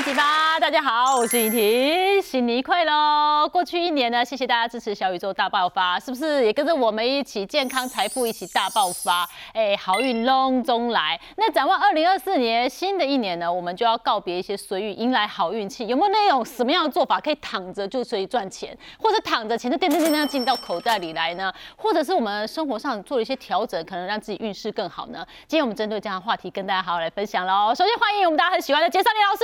一起吧！大家好，我是雨婷，新年快乐！过去一年呢，谢谢大家支持小宇宙大爆发，是不是也跟着我们一起健康财富一起大爆发？哎，好运隆中来。那展望二零二四年新的一年呢，我们就要告别一些随遇，迎来好运气。有没有那种什么样的做法可以躺着就随意赚钱，或者躺着钱就叮叮叮叮进到口袋里来呢？或者是我们生活上做了一些调整，可能让自己运势更好呢？今天我们针对这样的话题跟大家好好来分享喽。首先欢迎我们大家很喜欢的杰少林老师。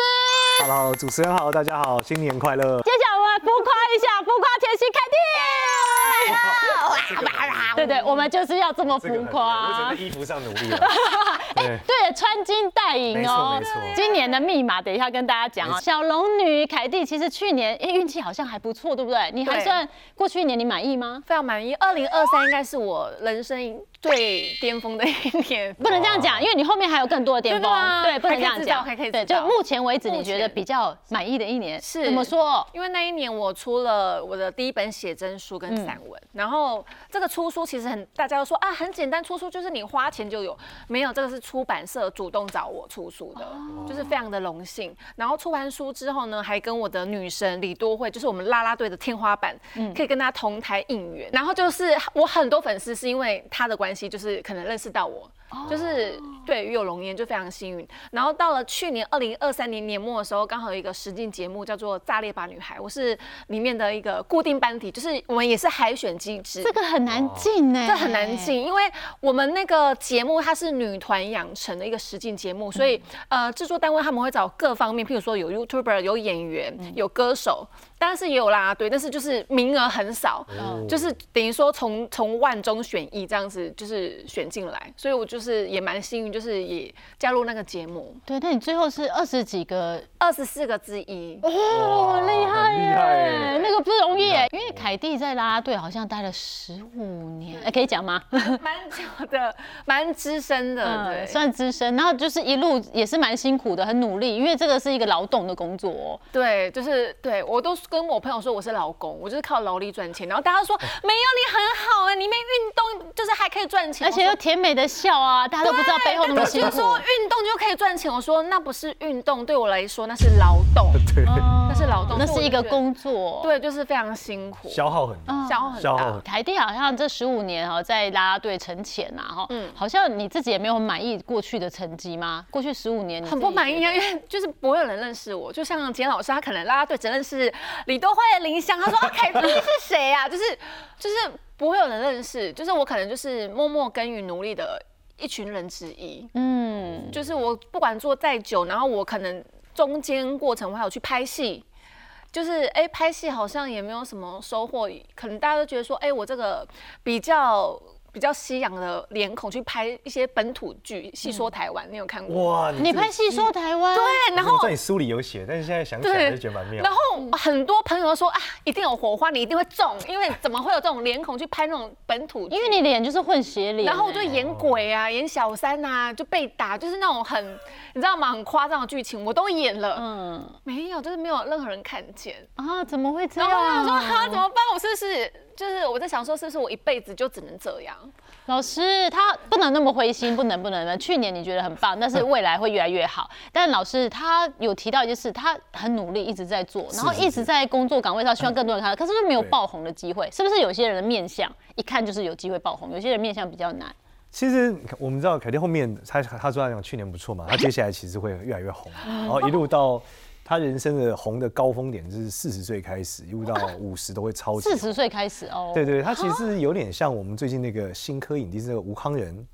Hello，主持人好，大家好，新年快乐！接下来我们浮夸一下，浮夸甜心凯蒂。对对，我们就是要这么浮夸。我只在衣服上努力了。对，对，穿金戴银没哦错没错。今年的密码等一下跟大家讲哦。小龙女凯蒂其实去年哎运气好像还不错，对不对？你还算过去一年你满意吗？非常满意。二零二三应该是我人生最巅峰的一年。不能这样讲，因为你后面还有更多的巅峰。对，不能这样还可以知道讲。还可以对，就目前为止，你觉得比较满意的一年是怎么说？因为那一年我出了我的第一本写真书跟散文，然后这个出书其实很大家都说啊很简单，出书就是你花钱就有，没有这个是出版社主动找我出书的，就是非常的荣幸。然后出完书之后呢，还跟我的女神李多惠，就是我们啦啦队的天花板，可以跟她同台应援。然后就是我很多粉丝是因为她的关系，就是可能认识到我。就是对与有龙颜就非常幸运，然后到了去年二零二三年年末的时候，刚好有一个实境节目叫做《炸裂吧女孩》，我是里面的一个固定班底，就是我们也是海选机制，这个很难进呢，这很难进，因为我们那个节目它是女团养成的一个实境节目，所以呃制作单位他们会找各方面，譬如说有 YouTuber、有演员、有歌手，当然是也有啦啦队，但是就是名额很少，就是等于说从从万中选一这样子，就是选进来，所以我就是也蛮幸运，就是也加入那个节目，对，那你最后是二十几个二十四个之一。哦，厉害很厉害耶！那个不容易耶，因为凯蒂在啦啦队好像待了十五年，哎，可以讲吗？蛮久的，蛮资深的，对，嗯算资深，然后就是一路也是蛮辛苦的，很努力，因为这个是一个劳动的工作哦。对，就是对我都跟我朋友说我是老公，我就是靠劳力赚钱。然后大家说没有你很好啊、你没运动就是还可以赚钱，而且又甜美的笑啊，大家都不知道背后那么辛苦。就说运动就可以赚钱。我说那不是运动，对我来说那是劳动，对，哦那是一个工作。对，就是非常辛苦，消耗很大，消耗很大消耗很。凯蒂好像这十五年哈在啦啦队沉潜呐哈，嗯好像你自己也没有很满意过去的成绩吗？过去十五年你很不满意啊，因为就是不会有人认识我，就像简老师，他可能啦啦队只认识李多惠的林香，他说啊凯蒂 是谁啊？就是就是不会有人认识，就是我可能就是默默耕耘努力的一群人之一。嗯，就是我不管做再久，然后我可能中间过程我还有去拍戏，就是哎、拍戏好像也没有什么收获，可能大家都觉得说哎、我这个比较。比较西洋的脸孔去拍一些本土剧，细说台湾，你有看过？哇，你拍戏说台湾，对，然后在你书里有写，但是现在想起来还是觉得蛮妙然。后很多朋友都说啊，一定有火花，你一定会中，因为怎么会有这种脸孔去拍那种本土剧？因为你脸就是混血脸欸，然后我就演鬼啊，演小三啊，就被打，就是那种很，你知道吗？很夸张的剧情我都演了，嗯没有，就是没有任何人看见。啊，怎么会这样然样？后我想说，哈，怎么办？我是不是就是我在想说，是不是我一辈子就只能这样？老师他不能那么灰心，不能不能的。去年你觉得很棒，但是 未来会越来越好。但老师他有提到一件事，他很努力一直在做，然后一直在工作岗位上，希望更多人看到，可是就没有爆红的机会。是不是有些人的面相一看就是有机会爆红，有些人面相比较难？其实我们知道凯蒂后面他他说他讲去年不错嘛，他接下来其实会越来越红，然后一路到他人生的红的高峰点就是四十岁开始，一路到五十都会超级。四十岁开始哦，对对，他其实有点像我们最近那个新科影帝是那个吴康仁，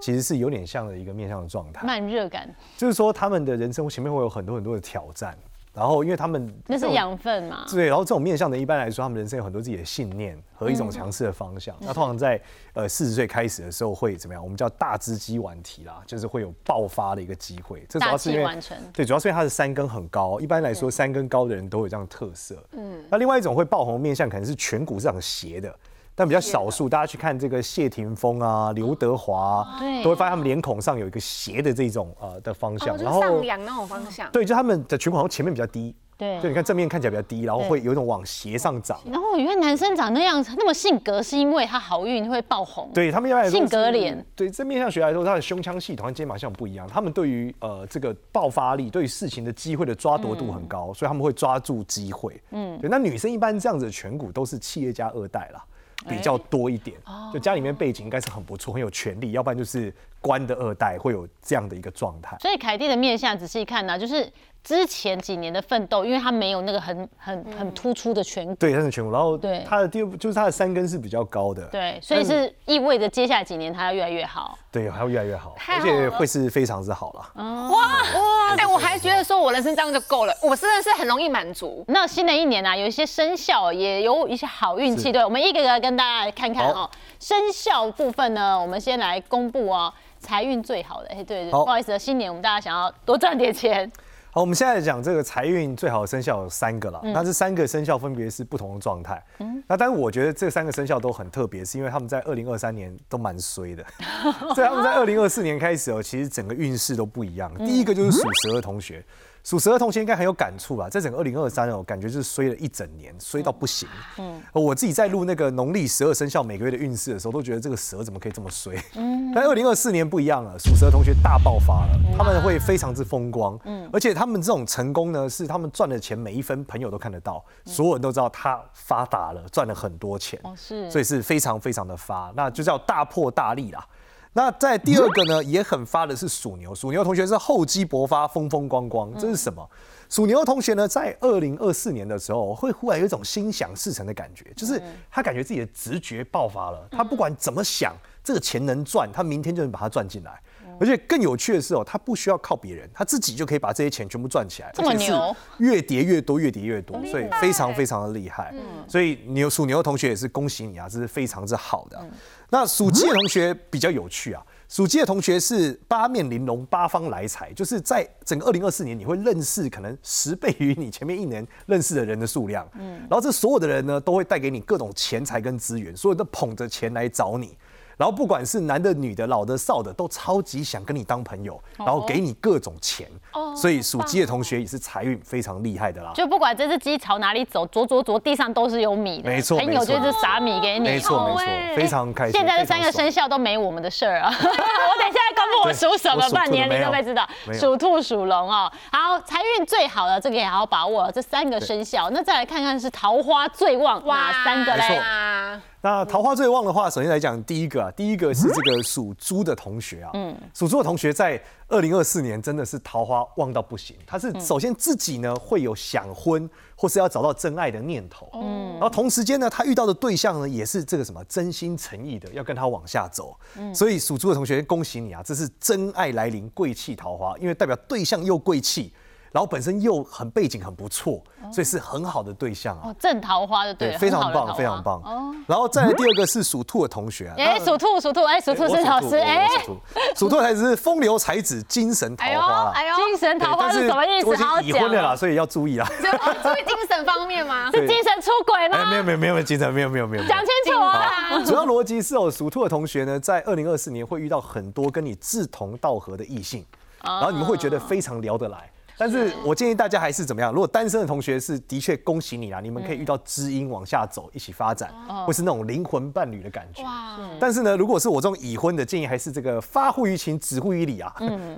其实是有点像的一个面向的状态，慢热感，就是说他们的人生前面会有很多很多的挑战，然后因为他们那是养分嘛。对，然后这种面向的，一般来说，他们人生有很多自己的信念和一种强势的方向。那通常在呃四十岁开始的时候会怎么样？我们叫大只鸡晚提啦，就是会有爆发的一个机会。这主要是因为对，主要是因为它的三根很高。一般来说，三根高的人都有这样的特色。嗯，那另外一种会爆红的面向可能是颧骨是很斜的。但比较少数，大家去看这个谢霆锋啊、刘德华、啊，对都会发现他们脸孔上有一个斜的这种呃的方向，哦，就是上扬那种方向。对，就他们的颧骨好像前面比较低，对就你看正面看起来比较低，然后会有一种往斜上涨。然后原来男生长那样那么性格，是因为他好运会爆红。对他们一般来说性格是脸对这面向学来说，他的胸腔系统和肩膀系统不一样，他们对于呃这个爆发力、对于事情的机会的抓夺度很高，所以他们会抓住机会。嗯，对。那女生一般这样子的颧骨都是企业家二代啦。比较多一点，就家里面背景应该是很不错，很有权利，要不然就是官的二代会有这样的一个状态。所以凯蒂的面相仔细看呢、就是之前几年的奋斗，因为他没有那个很很很突出的颧骨，对，他的颧骨，然后对他的第二就是他的三根是比较高的，对，所以是意味着接下来几年他要越来越好。对，还要越来越好，而且会是非常之好了。嗯哇哇！哎，我还觉得说我人生这样就够了，我真的是很容易满足。那新的一年呢、啊，有一些生肖也有一些好运气，是对，我们一个个跟大家来看看好哦。生肖部分呢，我们先来公布哦，财运最好的，哎，对对，不好意思，新年我们大家想要多赚点钱，好，我们现在讲这个财运最好的生肖有三个了，那这三个生肖分别是不同的状态。嗯那但是我觉得这三个生肖都很特别，是因为他们在二零二三年都蛮衰的，所以他们在二零二四年开始哦，其实整个运势都不一样。第一个就是属蛇的同学。属蛇的同学应该很有感触吧，在整个二零二三哦，感觉就是衰了一整年，衰到不行。嗯，我自己在录那个农历十二生肖每个月的运势的时候，都觉得这个蛇怎么可以这么衰？嗯，但二零二四年不一样了，属蛇的同学大爆发了，他们会非常之风光。嗯，而且他们这种成功呢，是他们赚的钱每一分朋友都看得到，所有人都知道他发达了，赚了很多钱。哦是所以是非常非常的发，那就叫大破大立啦。那在第二个呢，也很发的是属牛，属牛同学是厚积薄发，风风光光，这是什么？属牛的同学呢，在二零二四年的时候，会忽然有一种心想事成的感觉，就是他感觉自己的直觉爆发了，他不管怎么想，这个钱能赚，他明天就能把它赚进来。而且更有趣的是哦，他不需要靠别人，他自己就可以把这些钱全部赚起来，这么牛越叠越多，越叠越多，所以非常非常的厉害。所以牛属牛的同学也是恭喜你啊，这是非常之好的。那属鸡的同学比较有趣啊，属鸡的同学是八面玲珑，八方来财，就是在整个二零二四年，你会认识可能十倍于你前面一年认识的人的数量。嗯，然后这所有的人呢，都会带给你各种钱财跟资源，所有人都捧着钱来找你。然后不管是男的、女的、老的、少的，都超级想跟你当朋友，然后给你各种钱。哦所以属鸡的同学也是财运非常厉害的啦。就不管这只鸡朝哪里走，左左左地上都是有米的，没错朋友就是撒米给你，没错没错非常开心。现在这三个生肖都没我们的事儿啊！我等一下公布我属什么，对我属兔的不然年龄都会知道。属兔、属龙哦。好，财运最好的这个也好好把握，这三个生肖。那再来看看是桃花最旺哪三个嘞？啊，那桃花最旺的话，首先来讲第一个啊，第一个是这个属猪的同学啊，嗯，属猪的同学在二零二四年真的是桃花旺到不行。他是首先自己呢会有想婚或是要找到真爱的念头，嗯，然后同时间呢，他遇到的对象呢也是这个什么真心诚意的要跟他往下走，所以属猪的同学恭喜你啊，这是真爱来临，贵气桃花，因为代表对象又贵气。然后本身又很背景很不错，所以是很好的对象啊。哦，正桃花的对了，非常棒，非常棒。哦，然后再来第二个是属兔的同学啊，哎，那属兔，属兔，哎，属兔是老师，哎，我属兔，属兔才是风流才子，精神桃花啦。哎呦，精神桃花是什么意思？我已好已婚了啦，哦。所以要注意 啦。注意精神方面吗？是精神出轨哎，吗？没有没有没有没有精神，没有没有。没有讲清楚啊！主要逻辑是哦，属兔的同学呢，在二零二四年会遇到很多跟你志同道合的异性，然后你们会觉得非常聊得来。但是我建议大家还是怎么样？如果单身的同学是的确恭喜你啦，你们可以遇到知音往下走，一起发展，或是那种灵魂伴侣的感觉。但是呢，如果是我这种已婚的，建议还是这个发乎于情，止乎于理啊。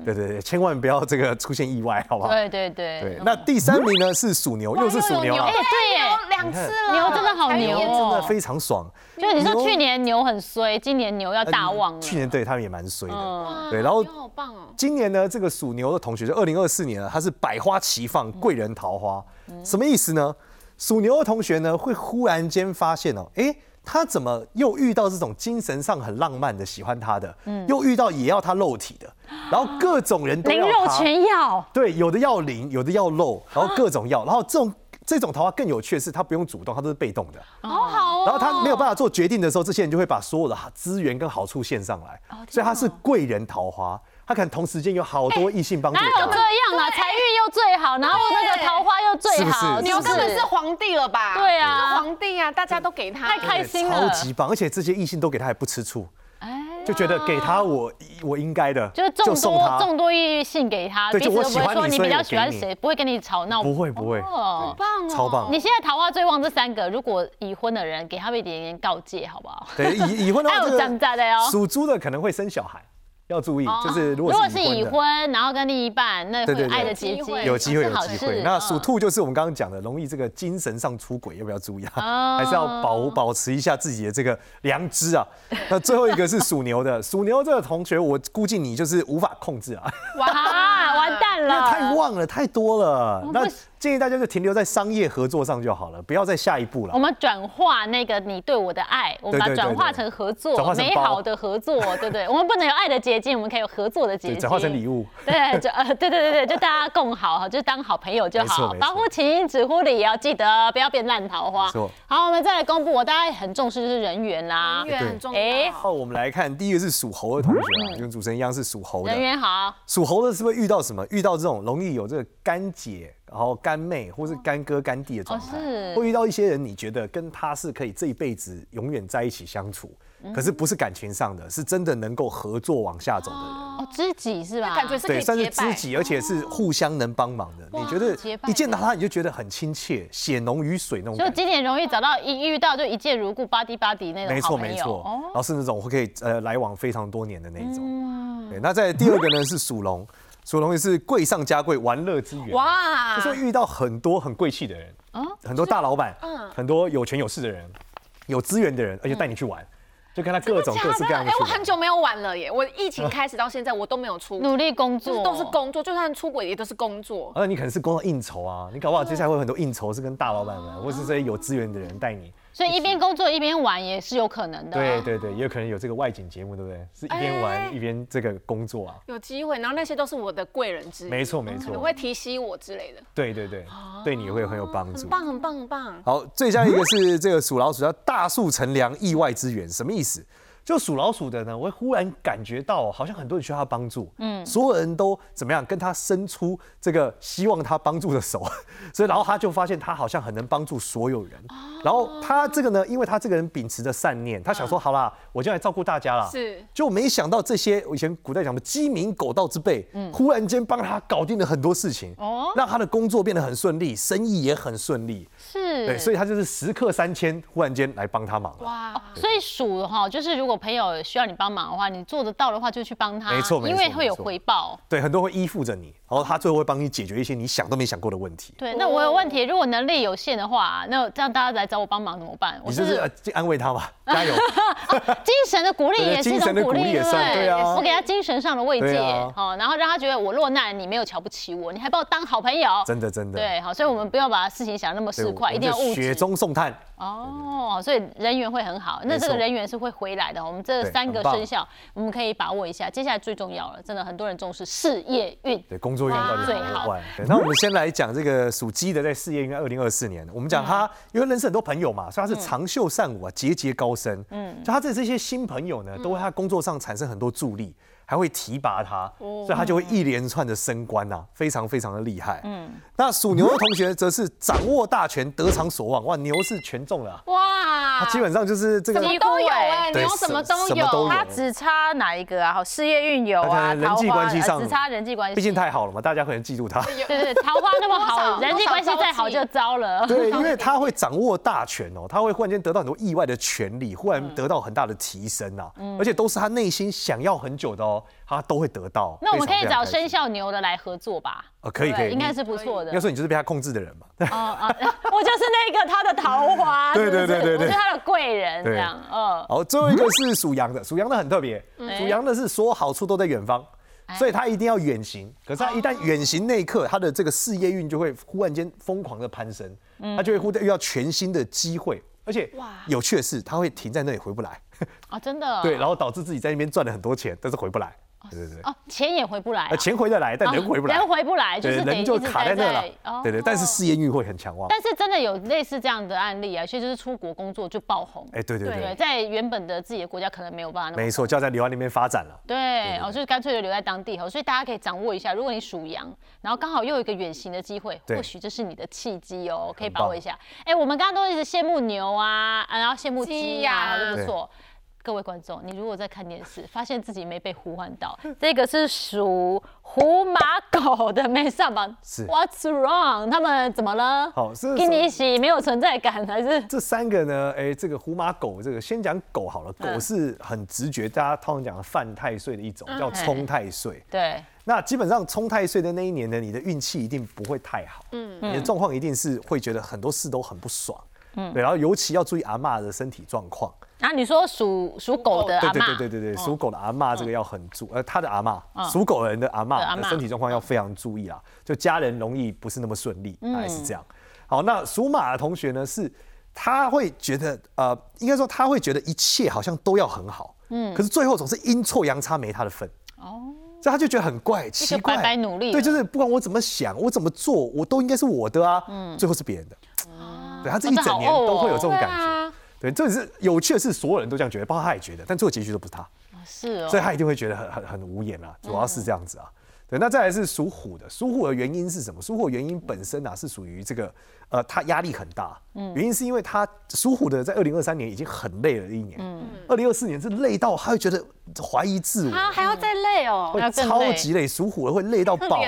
对对对，千万不要这个出现意外，好不好？对对对对，那第三名呢是属牛，又是属牛啊哎，，对耶，有两次了，牛真的好牛真的非常爽。就你说去年牛很衰，今年牛要大旺了。去年对他们也蛮衰的。嗯，对，然后好棒哦，今年呢，这个属牛的同学，就二零二四年呢，他是百花齐放，贵人桃花，什么意思呢？属牛的同学呢，会忽然间发现哦，哎，他怎么又遇到这种精神上很浪漫的喜欢他的，又遇到也要他肉体的，然后各种人都灵肉要，全要。对，有的要灵，有的要肉，然后各种要，然后这种这种桃花更有趣的是，他不用主动，他都是被动的。好好哦。然后他没有办法做决定的时候，这些人就会把所有的资源跟好处献上来，所以他是贵人桃花，他可能同时间有好多异性帮助哪有这他。样啊？财运又最好，然后那个桃花又最好，是不是？牛根本是皇帝了吧？对啊。是皇帝啊，大家都给他。太开心了。超了。级棒，而且这些异性都给他还不吃醋，哎，就觉得给他我我应该的，就是众送他，多众多异性给他，对就我彼此都不会说你比较喜欢谁，不会跟你吵闹。不会不会，哦。棒哦，超棒你现在桃花最旺这三个，如果已婚的人，给他们一点点告诫，好不好？对已已婚的话，这还有长大的哦。属猪的可能会生小孩，要注意，就是如如果果是已婚，然后跟另一半，那爱的结晶，有有机会有机会。那属嗯兔就是我们刚刚讲的，容易这个精神上出轨，要不要注意 还是要保保持一下自己的这个良知啊？那最后一个是属牛的，属牛这个同学，我估计你就是无法控制啊，哇，完蛋了，太旺了，太多了。那建议大家就停留在商业合作上就好了，不要再下一步了我。们转化那个你对我的爱，我们转化成合作美好的合作，对不对？我们不能有爱的结晶，我们可以有合作的结，晶，转化成礼物。对，就呃，对对对对，就大家共好，就当好朋友就好，保护情，只护理，要记得不要变烂桃花没错。好，我们再来公布，我大家很重视就是人缘啦人，缘很重哎要。好，我们来看第一个是属猴的同学啊，跟主持人一样是属猴的人。缘好，属猴的是不是遇到什么？遇到这种容易有这个干姐，然后干妹或是干哥干弟的状态，会遇到一些人，你觉得跟他是可以这一辈子永远在一起相处，嗯。可是不是感情上的，是真的能够合作往下走的人。哦，知己是吧？对，感觉是对算是知己，而且是互相能帮忙的。你觉得一见到他你就觉得很亲切，血浓于水那种就。今年容易找到一遇到就一见如故、巴迪巴迪那种没错没错，哦。然后是那种会可以呃来往非常多年的那一种。嗯。对，那在第二个呢是属龙，属龙也是贵上加贵，玩乐之源。哇就是遇到很多很贵气的人，很多大老板，嗯很多有权有势的人，有资源的人，而且带你去玩，就看他各种各式各样的哎。我很久没有玩了耶！我疫情开始到现在，我都没有出，努力工作，就是都是工作，就算出轨也都是工作。而你可能是工作应酬啊，你搞不好接下来会有很多应酬是跟大老板们，或是这些有资源的人带你。所以一边工作一边玩也是有可能的。对对对，也有可能有这个外景节目，对不对？是一边哎玩一边这个工作啊。有机会，然后那些都是我的贵人之一，没错没错我会，提携我之类的，对对对，对你会很有帮助很。棒很棒很棒。好，最下一个是这个属老鼠，叫大树乘凉，意外之源，什么意思？就属老鼠的呢，我会忽然感觉到，好像很多人需要他帮助，嗯，所有人都怎么样跟他伸出这个希望他帮助的手，所以然后他就发现他好像很能帮助所有人，然后他这个呢，因为他这个人秉持着善念，他想说好啦，我就来照顾大家啦，是。就没想到这些我以前古代讲的鸡鸣狗盗之辈，忽然间帮他搞定了很多事情，哦。让他的工作变得很顺利，生意也很顺利，是，对，所以他就是时刻三千，忽然间来帮他忙了。哇，所以属哈，就是如果朋友需要你帮忙的话，你做得到的话就去帮他，没错没错因为会有回报。对，很多会依附着你，然后他最后会帮你解决一些你想都没想过的问题。对，那我有问题，如果能力有限的话，那这样大家来找我帮忙怎么办？我你就是呃安慰他吧，加油。精神的鼓励也是一种鼓励，对不对啊我给他精神上的慰藉好，然后让他觉得我落难，你没有瞧不起我，你还把我当好朋友。真的真的。对，好，所以我们不要把事情想那么对，市侩，一定要雪。中送炭。哦，所以人缘会很好，那这个人缘是会回来的。我们这三个生肖，我们可以把握一下。接下来最重要了，真的很多人重视事业运。对，工作运到底最好好坏？对，那我们先来讲这个属鸡的，在事业运二零二四年，我们讲他因为认识很多朋友嘛，所以他是长袖善舞啊，节节高升。嗯，就他这这些新朋友呢，都为他工作上产生很多助力。还会提拔他，所以他就会一连串的升官呐、非常非常的厉害。嗯，那属牛的同学则是掌握大权，得偿所望。哇，牛是全中了啊、哇，他基本上就是这个什么都有哎，对牛什么都什么都有有，他只差哪一个啊？好，事业运有啊，人际关系上呃只差人际关系。毕竟太好了嘛，大家可能嫉妒他。对对，桃花那么好，人际关系再好就糟了。对，因为他会掌握大权哦，他会忽然间得到很多意外的权利，忽然得到很大的提升啊，而且都是他内心想要很久的哦，他都会得到。那我们可以找生肖牛的来合作吧？哦，可以可以，应该是不错的。应该。说你就是被他控制的人嘛。哦哦，我就是那个他的桃花，对对对对对。我是他的贵人，对。这样，嗯，好，最后一个是属羊的，属羊的很特别，属羊的是所有好处都在远方。所以他一定要远行，可是他一旦远行那一刻，他的这个事业运就会忽然间疯狂的攀升，他就会忽然遇到全新的机会，而且有趣的是，他会停在那里回不来，啊，真的，对，然后导致自己在那边赚了很多钱，但是回不来，对对对，哦，钱也回不来钱回得来，但人回不来，人回不来，就，是得人就卡在那了。哦，对对，但是事业运会很强旺，但是真的有类似这样的案例啊，所以就是出国工作就爆红，哎，对对对，对，在原本的自己的国家可能没有办法那么没错，就要在留在那边发展了。对，哦，就是干脆就留在当地哦，所以大家可以掌握一下，如果你属羊，然后刚好又有一个远行的机会，或许这是你的契机哦，可以把握一下。哎，我们刚刚都一直羡慕牛啊，啊然后羡慕鸡呀。都不错。各位观众，你如果在看电视，发现自己没被呼唤到，这个是属虎马狗的没上榜，是。What's wrong？他们怎么了？好是跟你一起没有存在感，还是？这三个呢，哎，这个虎马狗，这个先讲狗好了，狗嗯是很直觉，大家通常讲的犯太岁的一种，叫冲太岁。对？那基本上冲太岁的那一年呢，你的运气一定不会太好，嗯，你的状况一定是会觉得很多事都很不爽，嗯，对，然后尤其要注意阿嬷的身体状况，然后你说属属狗的对对阿妈，对对对对，属狗的阿嬷这个要很注，呃，他的阿嬷，属狗人的阿对阿嬷。嬷的身体状况要非常注意啊，就家人容易不是那么顺利，大概是这样。好，那属马的同学呢，是他会觉得，呃，应该说他会觉得一切好像都要很好，嗯，可是最后总是阴错阳差没他的份。哦，所以他就觉得很怪，奇怪，白白努力对，就是不管我怎么想，我怎么做，我都应该是我的啊，最后是别人的。对他这一整年都会有这种感觉。对，这是有趣的是，所有人都这样觉得，包括他也觉得，但最后结局都不是他，是哦所以，他一定会觉得很很很无言啊，主要是这样子啊。对，那再来是属虎的，属虎的原因是什么？属虎的原因本身啊是属于这个，呃，他压力很大，原因是因为他属虎的在二零二三年已经很累了一年，二零二四年是累到他会觉得怀疑自我，啊，还要再累哦。会要更累超级累，属虎的会累到爆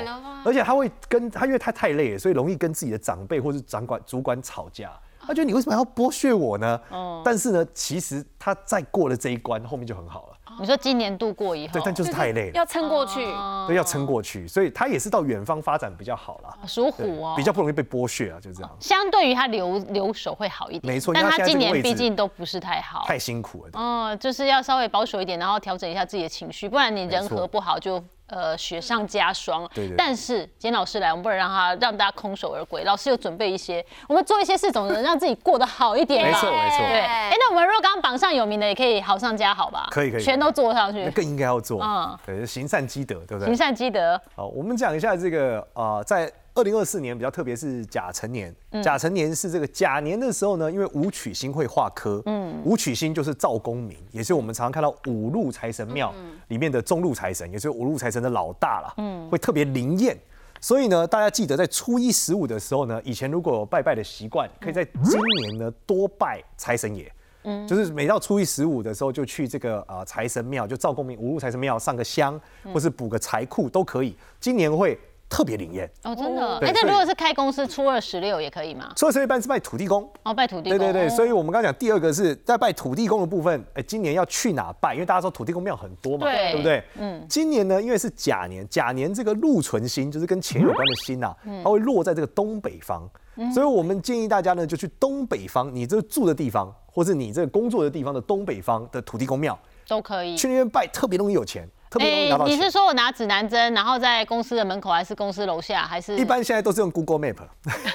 而且他会跟他，因为他太累了，所以容易跟自己的长辈或是长管主管吵架。他觉得你为什么要剥削我呢？但是呢，其实他再过了这一关，后面就很好了。你说今年度过以后。对，，但就是太累了，要撑过去。对，要撑过去，所以他也是到远方发展比较好啦，属虎哦，比较不容易被剥削啊，就这样。相对于他留留守会好一点，没错但他今年毕竟都不是太好，太辛苦了，嗯，就是要稍微保守一点，然后调整一下自己的情绪，不然你人和不好就呃雪上加霜。对对对但是今天老师来，我们不能让他让大家空手而归，老师有准备一些，我们做一些事，总能让自己过得好一点吧。没错没错对，哎，那我们如果刚刚榜上有名的，也可以好上加好吧？可以可以全都做上去，那更应该要做嗯，对，行善积德，对不对行？善积德。好，我们讲一下这个呃，在二零二四年比较特别是甲辰年，甲辰年是这个甲年的时候呢，因为武曲星会化科，嗯，武曲星就是赵公明，也是我们常常看到五路财神庙里面的中路财神，也是五路财神的老大啦，嗯，会特别灵验。所以呢，大家记得在初一十五的时候呢，以前如果有拜拜的习惯，可以在今年呢多拜财神爷。嗯，就是每到初一十五的时候，就去这个啊财神庙，就赵公明五路财神庙上个香，或是补个财库都可以。今年会特别灵验。哦，真的。哎，那对所以如果是开公司初二十六也可以吗？初二十六一般是拜土地公。哦，拜土地公。对对对，哦所以我们刚刚讲第二个是在拜土地公的部分，哎，今年要去哪拜？因为大家说土地公庙很多嘛，对不对？嗯，今年呢，因为是甲年，甲年这个禄存星就是跟钱有关的星呐，它会落在这个东北方，所以我们建议大家呢，就去东北方，你这住的地方，或是你这个工作的地方的东北方的土地公庙，都可以。去那边拜，特别容易有钱，特别容易拿到你是。说我拿指南针，然后在公司的门口，还是公司楼下，还是一般现在都是用 Google Map，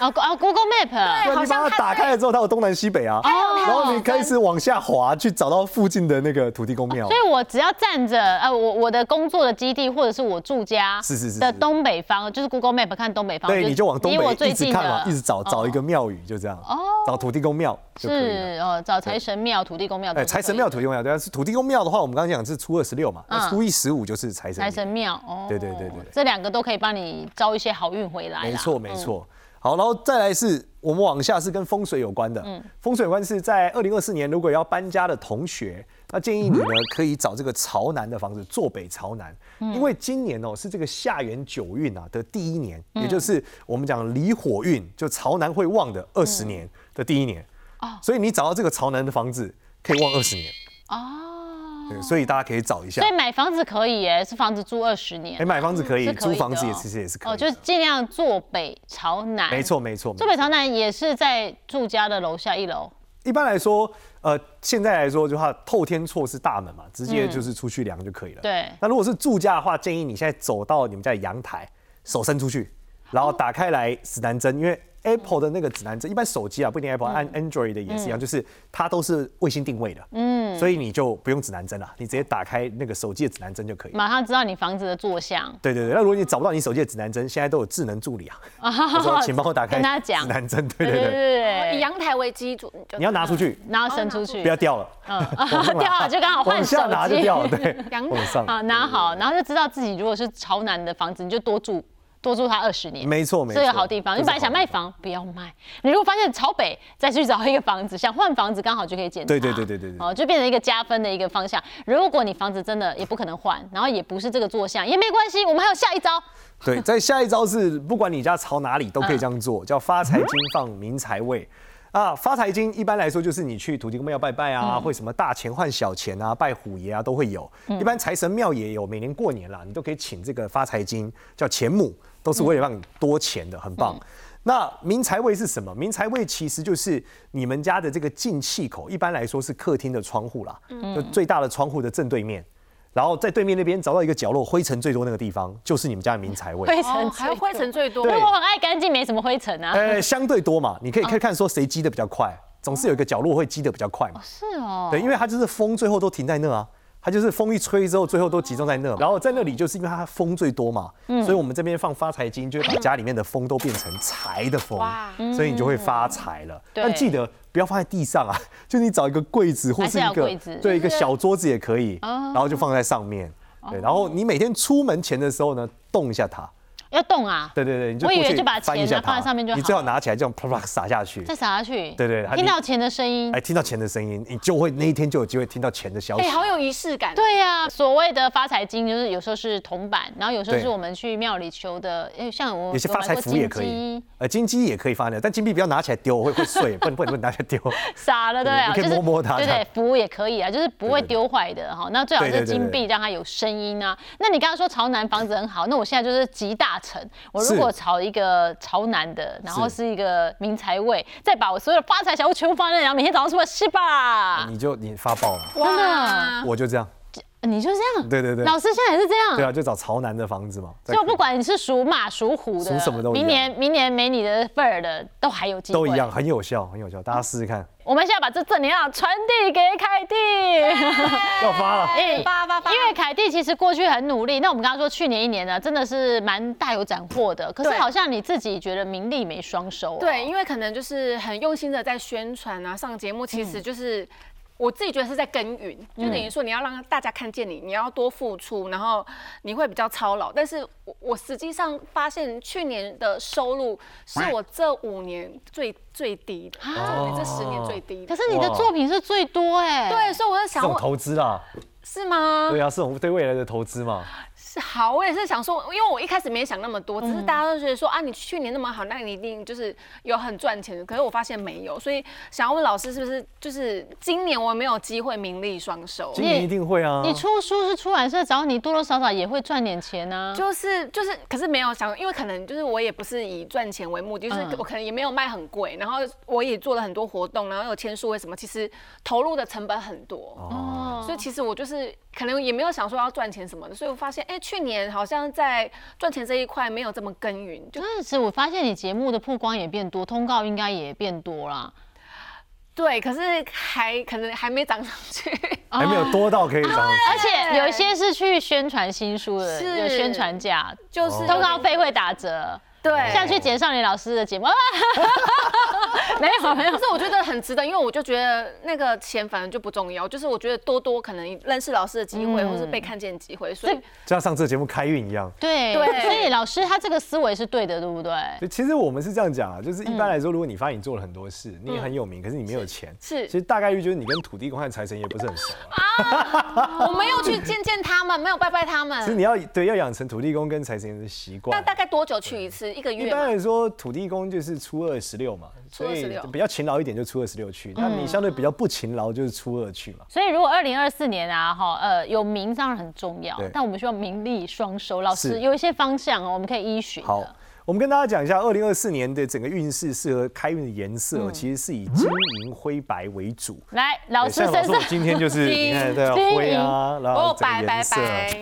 哦哦 Google Map？对，你把它打开了之后，它有东南西北啊，哦然后你开始往下滑，去找到附近的那个土地公庙所。以我只要站着，呃，我我的工作的基地或者是我住家是是是是的东北方，就是 Google Map 看东北方，对，你就往东北最近的一直看嘛，一直找找一个庙宇，就这样，哦找土地公庙就可以了。是哦，找财神庙、土地公庙哎。财神庙、土地公庙，对啊，是土地公庙的话，我们刚刚讲是初二十六嘛，初一十五就是财神财。神庙哦，对对对对对这两个都可以帮你招一些好运回来。没错没嗯。错。好，然后再来是我们往下是跟风水有关的。嗯风水有关是在二零二四年，如果要搬家的同学，那建议你呢可以找这个朝南的房子，坐北朝南，嗯因为今年哦是这个下元九运啊的第一年，嗯也就是我们讲离火运，就朝南会旺的二十年的第一年。哦所以你找到这个朝南的房子，可以旺二十年。哦，对，所以大家可以找一下所以。买房子可以耶，是房子住二十年哎，。买房子可以，租房子也哦其实也是可以。哦，就是尽量坐北朝南。没错没错。坐北朝南也是在住家的楼下一楼。一般来说，呃，现在来说就话，透天厝是大门嘛，直接就是出去量就可以了。对那如果是住家的话，建议你现在走到你们家的阳台，手伸出去，然后打开来指南针，因为 Apple 的那个指南针，一般手机啊，不一定 Apple，按 Android 的也是一样，就是它都是卫星定位的。嗯。所以你就不用指南针了，你直接打开那个手机的指南针就可以。马上知道你房子的坐向。对对对，那如果你找不到你手机的指南针，现在都有智能助理啊，他说请帮我打开跟他讲指南针。对对对对对，对，以阳台为基础，你要拿出去，然后伸出去，不要掉了。嗯，掉了就刚好换往手下拿就。掉了，对，阳往上。啊，拿好，然后就知道自己如果是朝南的房子，你就多住多住它二十年。没错没错是个好地方。你本来想卖房，不要卖。你如果发现朝北，再去找一个房子，想换房子刚好就可以检查。对对对对对对哦，就变成一个加分的一个方向。如果你房子真的也不可能换，然后也不是这个坐向，也没关系，我们还有下一招。对，在下一招是，不管你家朝哪里都可以这样做，叫发财金放明财位。啊，发财金一般来说就是你去土地公庙拜拜啊，或什么大钱换小钱啊，拜虎爷啊都会有。一般财神庙也有，每年过年啦，你都可以请这个发财金，叫钱母，都是为了让你多钱的，很棒。那明财位是什么？明财位其实就是你们家的这个进气口，一般来说是客厅的窗户啦，就最大的窗户的正对面。然后在对面那边找到一个角落，灰尘最多那个地方，就是你们家的明财位。灰尘哦，还有灰尘最多。因为我很爱干净，没什么灰尘啊。呃，相对多嘛，你可以可以看说谁积的比较快，总是有一个角落会积的比较快嘛。是哦。对，因为它就是风最后都停在那啊，它就是风一吹之后，最后都集中在那。然后在那里就是因为它风最多嘛，所以我们这边放发财金，就会把家里面的风都变成财的风，所以你就会发财了。但记得不要放在地上啊，就你找一个柜子或是一个对一个小桌子也可以，哦然后就放在上面。对，然后你每天出门前的时候呢，动一下它。要动啊。对对对，你就我以为过去就把翻一下钱拿放在它上面就好你最好拿起来这样啪啪撒下去。再撒下去。对对它听到钱的声音哎，。听到钱的声音，你就会那一天就有机会听到钱的消息哎，。好有仪式感。对呀、所谓的发财金就是有时候是铜板，然后有时候是我们去庙里求的，因为像我有些发财符也可以金鸡，呃，金鸡也可以发的，但金币不要拿起来丢，会会碎，不能不能不能拿起来丢。撒了对啊，你可以摸摸它对对，符也可以啊，就是不会丢坏的哈。那最好是金币，让它有声音啊。那你刚刚说朝南房子很好，那我现在就是极大成，我如果朝一个朝南的，然后是是一个明财位，再把我所有的发财小物全部放在那，然后每天早上出来吃吧。你就你发爆了，真的哇，我就这样。你就这样，对对对老师现在也是这样，对啊，就找朝南的房子嘛。就不管你是属马、属虎的，属什么都一样明年明年没你的份儿的，都还有机会。都一样，。很有效，很有效，大家试试看。我们现在把这正能量传递给凯蒂。要发了，哎发发发因为凯蒂其实过去很努力，那我们刚刚说去年一年呢，真的是蛮大有斩获的。可是好像你自己觉得名利没双收、哦。对，，因为可能就是很用心的在宣传啊，上节目其实就是。我自己觉得是在耕耘，就等于说你要让大家看见你，你要多付出，然后你会比较操劳。但是我我实际上发现去年的收入是我这五年最最低的，这五年这十年最低的。可是你的作品是最多哎、对，所以我在这种想我，投资啦，是吗？对啊，这种对未来的投资嘛。是好，我也是想说，因为我一开始没想那么多，只是大家都觉得说啊，你去年那么好，那你一定就是有很赚钱。可是我发现没有，所以想要问老师，是不是就是今年我没有机会名利双收？今年一定会啊。你出书是出版社找你，多多少少也会赚点钱啊。就是就是，可是没有想，因为可能就是我也不是以赚钱为目的，就是嗯我可能也没有卖很贵，然后我也做了很多活动，然后有签书为什么，其实投入的成本很多。哦所以其实我就是可能也没有想说要赚钱什么的，所以我发现，哎、去年好像在赚钱这一块没有这么耕耘，就但是我发现你节目的曝光也变多，通告应该也变多啦。对，可是还可能还没涨上去。还没有多到可以涨上去。而且有一些是去宣传新书的，是有宣传价，就是通告费会打折。对，下去简少年老师的节目，啊 没有没有可，是我觉得很值得，因为我就觉得那个钱反正就不重要，就是我觉得多多可能认识老师的机会，嗯或是被看见的机会，所以就像上次节目开运一样。对对所以老师他这个思维是对的，对不对？所以其实我们是这样讲啊，就是一般来说，如果你发现你做了很多事，你也很有名，可是你没有钱，是其实大概率就是你跟土地公和财神爷不是很熟啊。我没有去见见他们，没有拜拜他们。其实你要对要养成土地公跟财神爷的习惯那。大概多久去一次？一？般来说，土地公就是初二十六嘛，所以比较勤劳一点就初二十六去，那你相对比较不勤劳就是初二去嘛。所以如果二零二四年啊，哈，呃，有名当然很重要，但我们需要名利双收。老师有一些方向哦，我们可以依循的。好，我们跟大家讲一下，二零二四年的整个运势适合开运的颜色哦，其实是以金银灰白为主。来，老师身上像老师我今天就是金 你看对灰啊，然后白白颜色，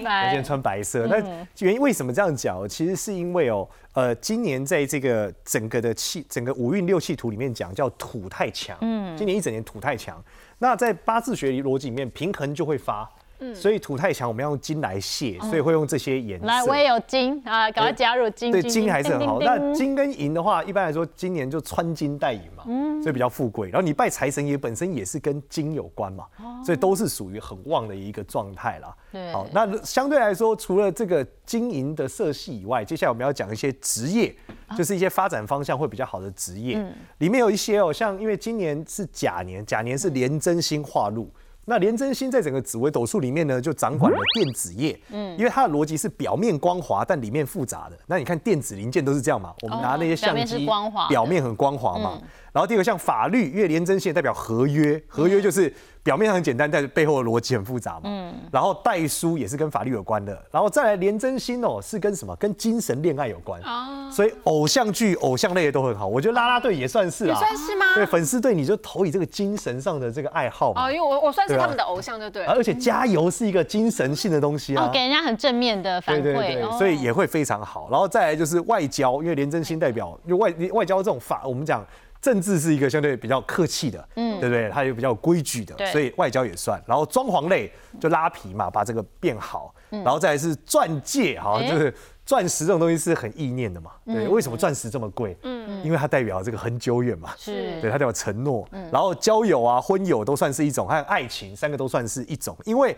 白我今天穿白色。那原因为什么这样讲哦？其实是因为哦，呃，今年在这个整个的气，整个五运六气图里面讲叫土太强，嗯，今年一整年土太强。那在八字学逻辑里面，平衡就会发。所以土太强，我们要用金来泄，所以会用这些颜色。来，我也有金啊，赶快加入金。对，金还是很好。那金跟银的话，一般来说，今年就穿金戴银嘛，所以比较富贵。然后你拜财神爷本身也是跟金有关嘛，所以都是属于很旺的一个状态啦。对好，那相对来说，除了这个金银的色系以外，接下来我们要讲一些职业，就是一些发展方向会比较好的职业。里面有一些哦，像因为今年是甲年，甲年是廉贞星化禄。那连真心在整个紫微斗数里面呢，就掌管了电子业，嗯，因为它的逻辑是表面光滑，但里面复杂的。那你看电子零件都是这样嘛，我们拿那些表面相机，是光滑表面很光滑嘛。然后第二个像法律，因为廉贞线代表合约，合约就是表面上很简单，但是背后的逻辑很复杂嘛。嗯。然后代书也是跟法律有关的，然后再来廉贞心哦，是跟什么？跟精神恋爱有关。哦。所以偶像剧、偶像类的都很好，我觉得啦啦队也算是啊。也算是吗对，粉丝对你就投以这个精神上的这个爱好嘛。哦，因为我我算是他们的偶像，就对了。而且加油是一个精神性的东西啊哦，。给人家很正面的反馈，对对对，哦所以也会非常好。然后再来就是外交，因为廉贞心代表，因为外外交这种法，我们讲政治是一个相对比较客气的，嗯，对不对？它也比较有规矩的，所以外交也算。然后装潢类就拉皮嘛，把这个变好。然后再来是钻戒，好像哎就是钻石这种东西是很意念的嘛，对。为什么钻石这么贵？嗯，因为它代表这个很久远嘛，是对，它代表承诺。然后交友啊、婚友都算是一种，还有爱情，三个都算是一种。因为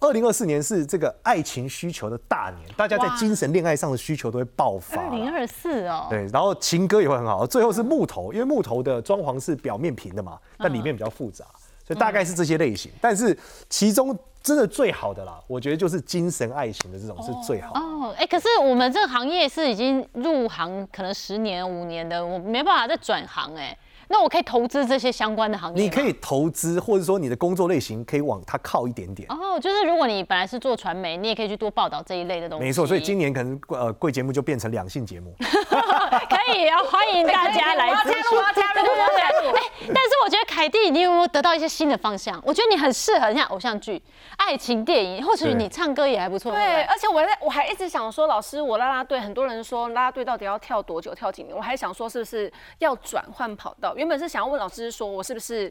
二零二四年是这个爱情需求的大年，大家在精神恋爱上的需求都会爆发。二零二四哦，对，然后情歌也会很好。最后是木头，因为木头的装潢是表面平的嘛，但里面比较复杂，所以大概是这些类型。但是其中真的最好的啦，我觉得就是精神爱情的这种是最好的。哦，哎，可是我们这个行业是已经入行可能十年、五年的，我没办法再转行哎。那我可以投资这些相关的行业你可以投资，或者说你的工作类型可以往它靠一点点。哦，就是如果你本来是做传媒，你也可以去多报道这一类的东西。没错，所以今年可能呃贵节目就变成两性节目。可以啊，欢迎大家来加入，我要加入，我要加入。哎，但是我觉得凯蒂，你有没有得到一些新的方向？我觉得你很适合像偶像剧、爱情电影，或许你唱歌也还不错。对，对而且我在我还一直想说，老师，我拉拉队，很多人说拉拉队到底要跳多久，跳几年？我还想说，是不是要转换跑道？原本是想要问老师说，我是不是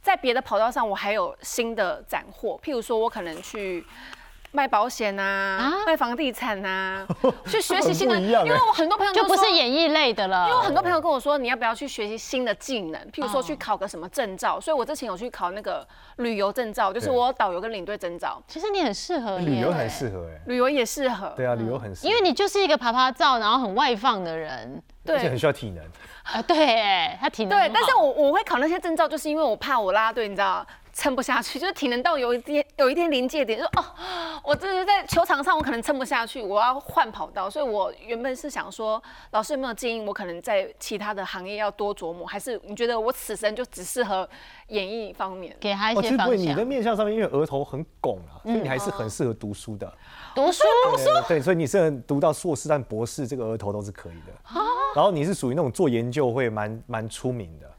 在别的跑道上，我还有新的斩获？譬如说，我可能去。卖保险啊，啊卖房地产啊，去学习新的，因为我很多朋友，就不是演艺类的了。因为我很多朋友跟我说，你要不要去学习新的技能，譬如说去考个什么证照。所以我之前有去考那个旅游证照，就是我有导游跟领队证照，其实你很适合耶旅游很适合哎。旅游也适合。对啊，旅游很适合，因为你就是一个爬爬照，然后很外放的人。而且对很需要体能。啊，对，哎，他体能对，但是我我会考那些证照，就是因为我怕我拉队，你知道。撑不下去，就是体能到有一天有一天临界点，就哦，我这是在球场上我可能撑不下去，我要换跑道，所以我原本是想说，老师有没有建议我可能在其他的行业要多琢磨，还是你觉得我此生就只适合演艺方面？哦，给他一其实不会，些方向。你的面相上面因为额头很拱啊，所以你还是很适合读书的。读书，读书对，所以你是读到硕士但博士这个额头都是可以的。然后你是属于那种做研究会蛮蛮出名的，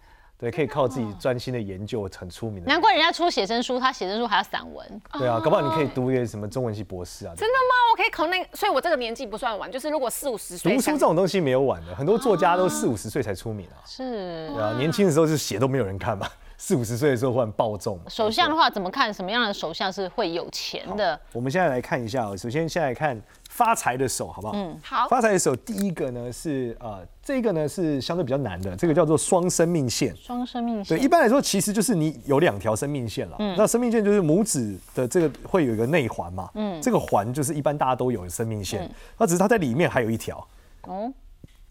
对，可以靠自己专心的研究很出名的。难怪人家出写真书，他写真书还要散文。对啊，搞不好你可以读一个什么中文系博士啊。真的吗？我可以考那，所以我这个年纪不算晚，就是如果四五十岁读，书这种东西没有晚的，很多作家都四五十岁才出名啊。是对啊，年轻的时候是写都没有人看嘛，四五十岁的时候忽然暴中。首相的话，怎么看？什么样的首相是会有钱的？我们现在来看一下哦，首先先来看发财的手，好不好？嗯，好。发财的手第一个呢是呃，这个呢是相对比较难的，这个叫做双生命线。双生命线。对，线一般来说，其实就是你有两条生命线了。嗯。那生命线就是拇指的这个会有一个内环嘛，嗯，这个环就是一般大家都有的生命线，那只是它在里面还有一条。哦，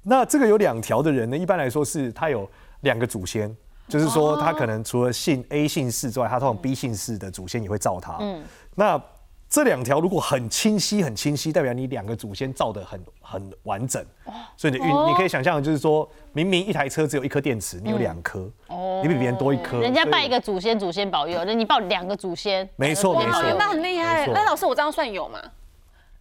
那这个有两条的人呢，一般来说是他有两个祖先，就是说他可能除了姓 A 姓氏之外，他通常 B 姓氏的祖先也会照他。嗯，那这两条如果很清晰、很清晰，代表你两个祖先造的很很完整。所以你你可以想象，就是说明明一台车只有一颗电池，你有两颗，你比别人多一颗。人家拜一个，祖先，祖先保佑，那你拜两个祖先，没错没错那很厉害。那老师，我这样算有吗？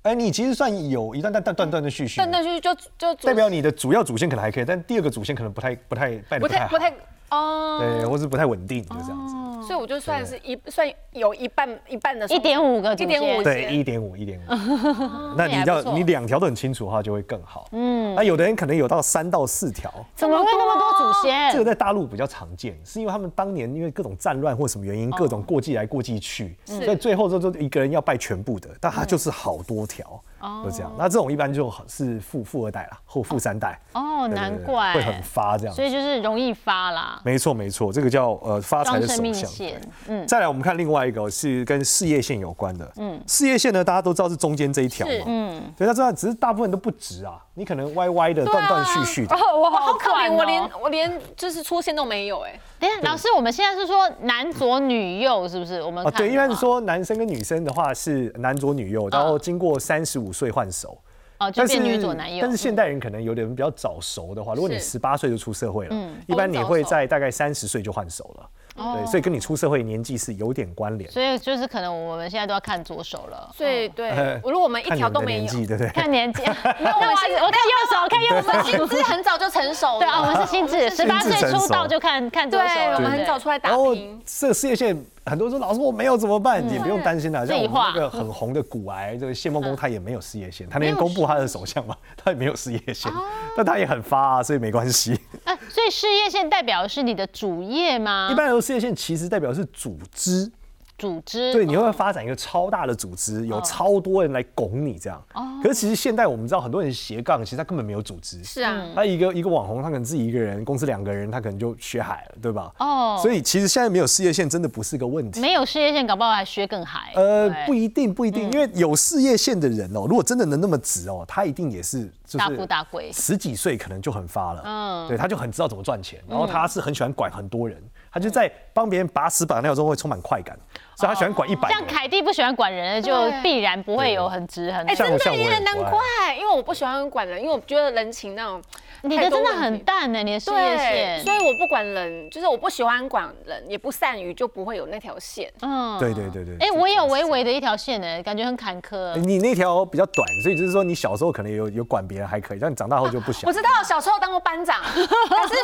哎，你其实算有一段但但断断的续续的，断断续续就就代表你的主要祖先可能还可以，但第二个祖先可能不太不太拜的不太好不太不。太哦，对，或是不太稳定，就这样子。所以我就算是一算有一半一半的一点五个一点五对，一点五，一点五。那你要你两条都很清楚的话，就会更好。嗯，那有的人可能有到三到四条，怎么会那么多祖先？这个在大陆比较常见，是因为他们当年因为各种战乱或什么原因，各种过继来过继去，所以最后就就一个人要拜全部的，但他就是好多条，就这样。那这种一般就是富富二代啦，或富三代。哦，难怪会很发这样所。以就是容易发啦。没错没错，这个叫呃发财装生命的手相。线，嗯，再来我们看另外一个哦是跟事业线有关的。嗯，事业线呢，大家都知道是中间这一条嘛。嗯，对，那这样只是大部分都不直啊，你可能歪歪的、断断续续的。哦，我好好可怜，我连我连就是出现都没有哎。等下，老师，我们现在是说男左女右，是不是？我们哦，对，一般是说男生跟女生的话是男左女右，然后经过三十五岁换手。哦，就变女左男右。但是现代人可能有点比较早熟的话，如果你十八岁就出社会了，嗯一般你会在大概三十岁就换手了。对，所以跟你出社会年纪是有点关联。所以就是可能我们现在都要看左手了。所以对呃，如果我们一条都没年纪，对不对？看年纪，那我我看右手，看右手。心智很早就成熟了。对啊，我们是心智，十八岁出道就看看左手。我们很早出来打然后拼。这个事业线，很多人说老师我没有怎么办？也不用担心啦，像我们那个很红的骨癌，这个谢梦工他也没有事业线，他那天公布他的首相嘛，他也没有事业线，但他也很发啊，所以没关系。哎，所以事业线代表的是你的主业吗？一般来说，事业线其实代表是组织，组织。对，你会发展一个超大的组织，有超多人来拱你这样。哦。可是其实现在我们知道，很多人斜杠，其实他根本没有组织。是啊，他一个一个网红，他可能自己一个人，公司两个人，他可能就学海了，对吧？哦。所以其实现在没有事业线真的不是个问题。没有事业线，搞不好还学更海。呃，不一定，不一定，因为有事业线的人哦，如果真的能那么直哦，他一定也是就是大富大贵。十几岁可能就很发了，嗯。嗯，对，他就很知道怎么赚钱，然后他是很喜欢管很多人，他就在帮别人把屎把尿中会充满快感，所以他喜欢管一百像凯蒂不喜欢管人，就必然不会有很直很哎，像真的像我也难怪，因为我不喜欢管人，因为我觉得人情那种你的真的很淡呢，你的事业对，线所。以我不管人，就是我不喜欢管人，也不善于，就不会有那条线。嗯。对对对对哎，我也有微微。的一条线呢，感觉很坎坷。你那条比较短，所以就是说你小时候可能有有管别人还可以，但你长大后就不想。我。知道小时候当过班 长，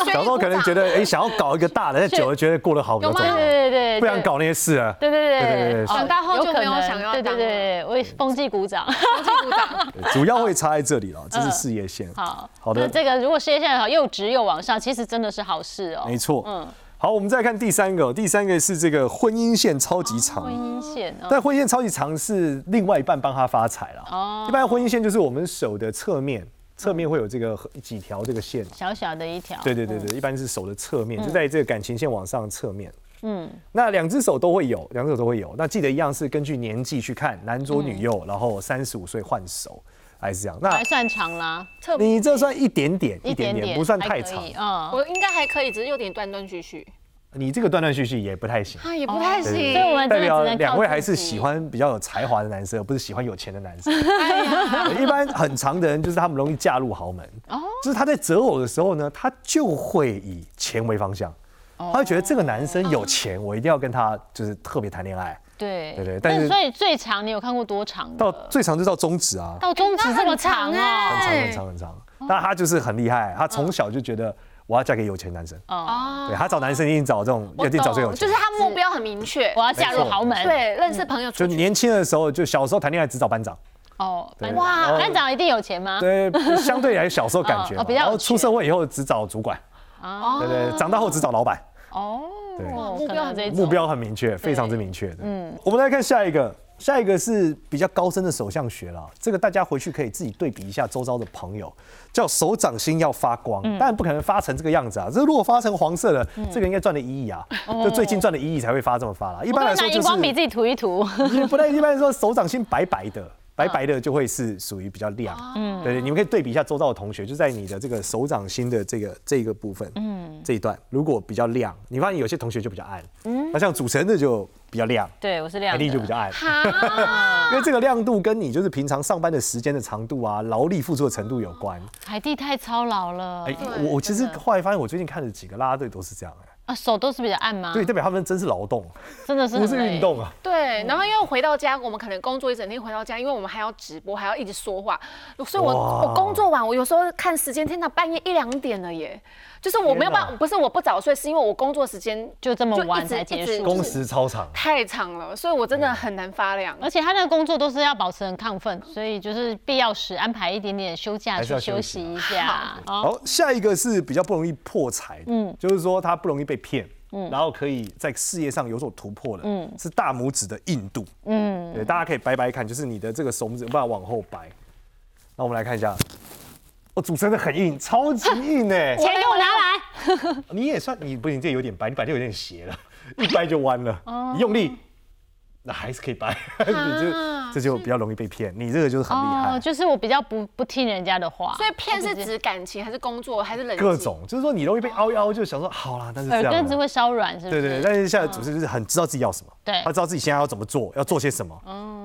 小时候可能觉得哎、哎，想要搞一个大的，但久了觉得过得好比较有吗？重要，对对对，不想搞那些事啊。对对对对对长大后就没有想要对对当对对，我也风纪鼓掌。风纪鼓掌。主要会差在这里了，这是事业线。好，好的那这个如果事业线好，又直又往上，其实真的是好事哦。没错。嗯，好，我们再看第三个，第三个是这个婚姻线超级长。婚姻线哦，但婚姻线超级长是另外一半帮他发财了。哦一般婚姻线就是我们手的侧面，侧面会有这个几条这个线。小小的一条。对对对对，一般是手的侧面，就在这个感情线往上侧面。嗯，那两只手都会有，两只手都会有。那记得一样是根据年纪去看，男左女右，然后三十五岁换手，还是这样。那还算长啦，特别你这算一点点，一点点不算太长以。嗯，我应该还可以，只是有点断断续续，你这个断断续续也不太行。啊，也不太行。所以我们代表两位还是喜欢比较有才华的男生，而不是喜欢有钱的男生。一般很长的人就是他们容易嫁入豪门，哦。就是他在择偶的时候呢，他就会以钱为方向，哦他会觉得这个男生有钱，我一定要跟他就是特别谈恋爱，对对对但是所以最长你有看过多长？到最长就到中指啊，到中指这么长那啊很？很长哎很长很长。那他就是很厉害，他从小就觉得我要嫁给有钱男生，哦，哦对他找男生一定找这种，我一定找最有，钱。就是他目标很明确我。要嫁入豪门。，对，认识朋友，就年轻的时候，就小时候谈恋爱只找班长，哦，哇班长一定有钱吗？对，相对来小时候感觉然后出社会以后只找主管，哦对对，长大后只找老板。哦，对目标很明确，非常之明确的。嗯，我们来看下一个，下一个是比较高深的手相学了。这个大家回去可以自己对比一下周遭的朋友，叫手掌心要发光，嗯当然不可能发成这个样子啊。这如果发成黄色的，这个应该赚了一亿啊，就最近赚了一亿才会发这么发啦。一般来说就荧光笔自己涂一涂。不太一般来说手掌心白白的。白白的就会是属于比较亮，嗯，对对，你们可以对比一下周遭的同学，就在你的这个手掌心的这个这个部分，嗯，这一段如果比较亮，你发现有些同学就比较暗，嗯，那像主持人的就比较亮，对，我是亮海的。丽就比较暗，哈，因为这个亮度跟你就是平常上班的时间的长度啊，劳力付出的程度有关。海蒂太操劳了。哎、对我我其实后来发现，我最近看了几个啦啦队都是这样、哎，啊，手都是比较暗吗？对，，代表他们真是劳动，真的是不是运。动啊。对，然后因为回到家，我们可能工作一整天，回到家，因为我们还要直播，还要一直说话，所以我我工作完，我有时候看时间，天哪，半夜一两点了耶！就是我没有办法，不是我不早睡，是因为我工作时间就这么晚才结束。工时超长，太长了，所以我真的很难发亮。而且他那个工作都是要保持很亢奋，所以就是必要时安排一点点休假去休息息一下。好，好，下一个是比较不容易破财，嗯，就是说他不容易被骗，嗯，然后可以在事业上有所突破的，嗯，是大拇指的硬度，嗯，对，大家可以掰掰看，就是你的这个手拇指有办法往后掰。那我们来看一下，哦，主真的很硬，超级硬哎，钱给我拿来。你也算你不行，这有点掰，你掰就有点斜了，一掰就弯了，你用力。那还是可以掰，你这这就比较容易被骗。你这个就是很厉害，哦，就是我比较不不听人家的话，所以骗是指感情还是工作还是人际？各种就是说你容易被凹一凹，就想说好啦，但是这样耳根子会稍软，是不是？对对对，但是现在主持就是很知道自己要什么，对他知道自己现在要怎么做，要做些什么，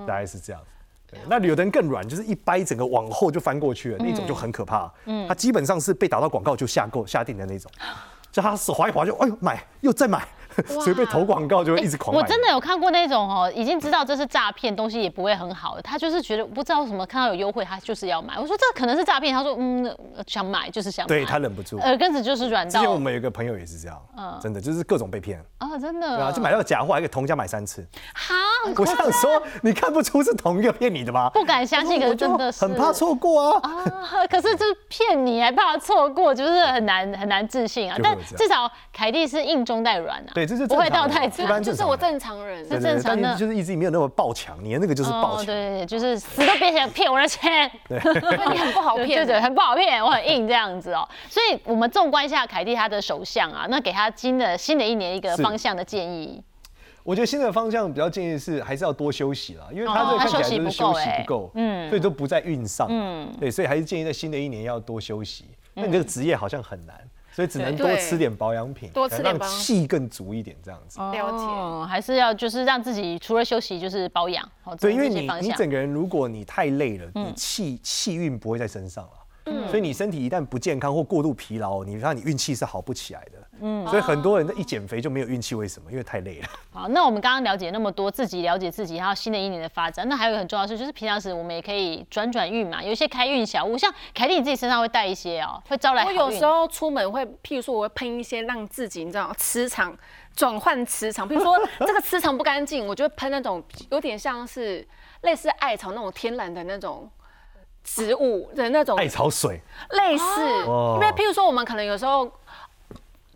大概是这样。对，那有的人更软，就是一掰整个往后就翻过去了，那种就很可怕。嗯，他基本上是被打到广告就下购下定的那种，就他手滑一滑就哎呦买又再买，所以被投广告就会一直狂买。我真的有看过那种哦，已经知道这是诈骗，东西也不会很好的，他就是觉得不知道什么看到有优惠，他就是要买。我说这可能是诈骗，他说嗯呃想买就是想买，对他忍不住。耳根子就是软之前我到们有一个朋友也是这样，真的就是各种被骗，啊，真对啊，的就买到假货，还给同家买三次。好，我想说，你看不出是同一个骗你的吗？不敢相信，可是真的是很怕错过啊。啊，可是这骗你还怕错过，就是很难很难自信啊。但至少凯蒂是硬中带软啊，对这是不会到太惨。般正常的就是我正常人。是正常的就是意志力没有那么爆强，你的那个就是爆哦，强。对对对，就是死都别想骗我的钱。你很不好对 骗，对对，很不好骗，我很硬这样子哦。所以我们纵观一下凯蒂他的首相啊，那给他新的新的一年一个方向的建议。我觉得新的方向比较建议是还是要多休息啦，因为他这个看起来休息就是休息不够欸不够，嗯，所以都不在运上，嗯，对，所以还是建议在新的一年要多休息。那你这个职业好像很难，所以只能多吃点保养品，多吃点让保养气更足一点这样子。了解哦，还是要就是让自己除了休息就是保养，哦，对，因为你。你整个人，如果你太累了，你气气运不会在身上了。所以你身体一旦不健康或过度疲劳，你让你运气是好不起来的。嗯，所以很多人一减肥就没有运气，为什么？因为太累了。好，那我们刚刚了解那么多，自己了解自己，还有新的一年的发展。那还有一个很重要的事，就是平常时我们也可以转转运嘛，有一些开运小物，像凯蒂你自己身上会带一些哦，会招来好运。我有时候出门会，譬如说我会喷一些让自己你知道磁场转换磁场，譬如说这个磁场不干净，我就会喷那种有点像是类似艾草那种天然的那种植物的那种艾草水，类似，哦因为譬如说我们可能有时候。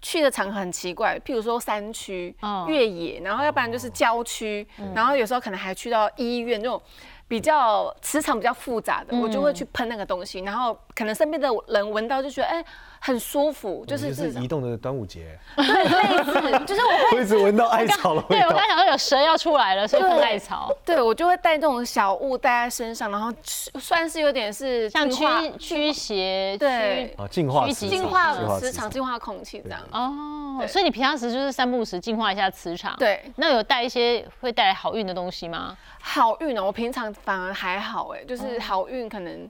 去的场合很奇怪，譬如说山区、嗯。越野，然后要不然就是郊区，然后有时候可能还去到医院那种比较磁场比较复杂的，我就会去喷那个东西，然后可能身边的人闻到就觉得哎、很舒服，就就是是移动的端午节，对类似，就是我会 一直闻到艾草的味道。对我刚。想说有蛇要出来了，所以喷艾草，对我就会带这种小物带在身上，然后算是有点是像驱驱邪对。净化净化净化磁场、净化空气这样。哦，所以你平常时就是三不五时净化一下磁场。对，那有带一些会带来好运的东西吗？好运哦，我平常反而还好哎，就是好运可能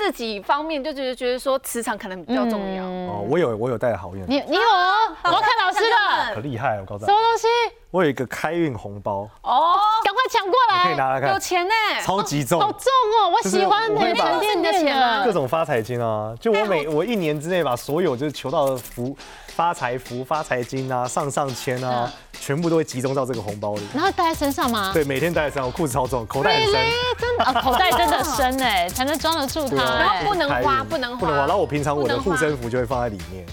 自己方面就觉得觉得说磁场可能比较重要。哦，我有我有带好运，你你有哦，我要看老师的可厉害了，我告诉什么你，东西？我有一个开运红包，哦，赶快抢过来！可以拿来看，有钱呢，超级重，好重哦，我喜欢的就是我会把沉你的钱。各种发财金啊！就我每我一年之内把所有就是求到的福、发财福、发财金啊、上上签啊，全部都会集中到这个红包里。然后带在身上吗？对，每天带在身上，我裤子超重，口袋很深。真的啊，口袋真的深哎，才能装得住它。然后不能花，不能花，不能花。然后我平常我的护身符就会放在里面，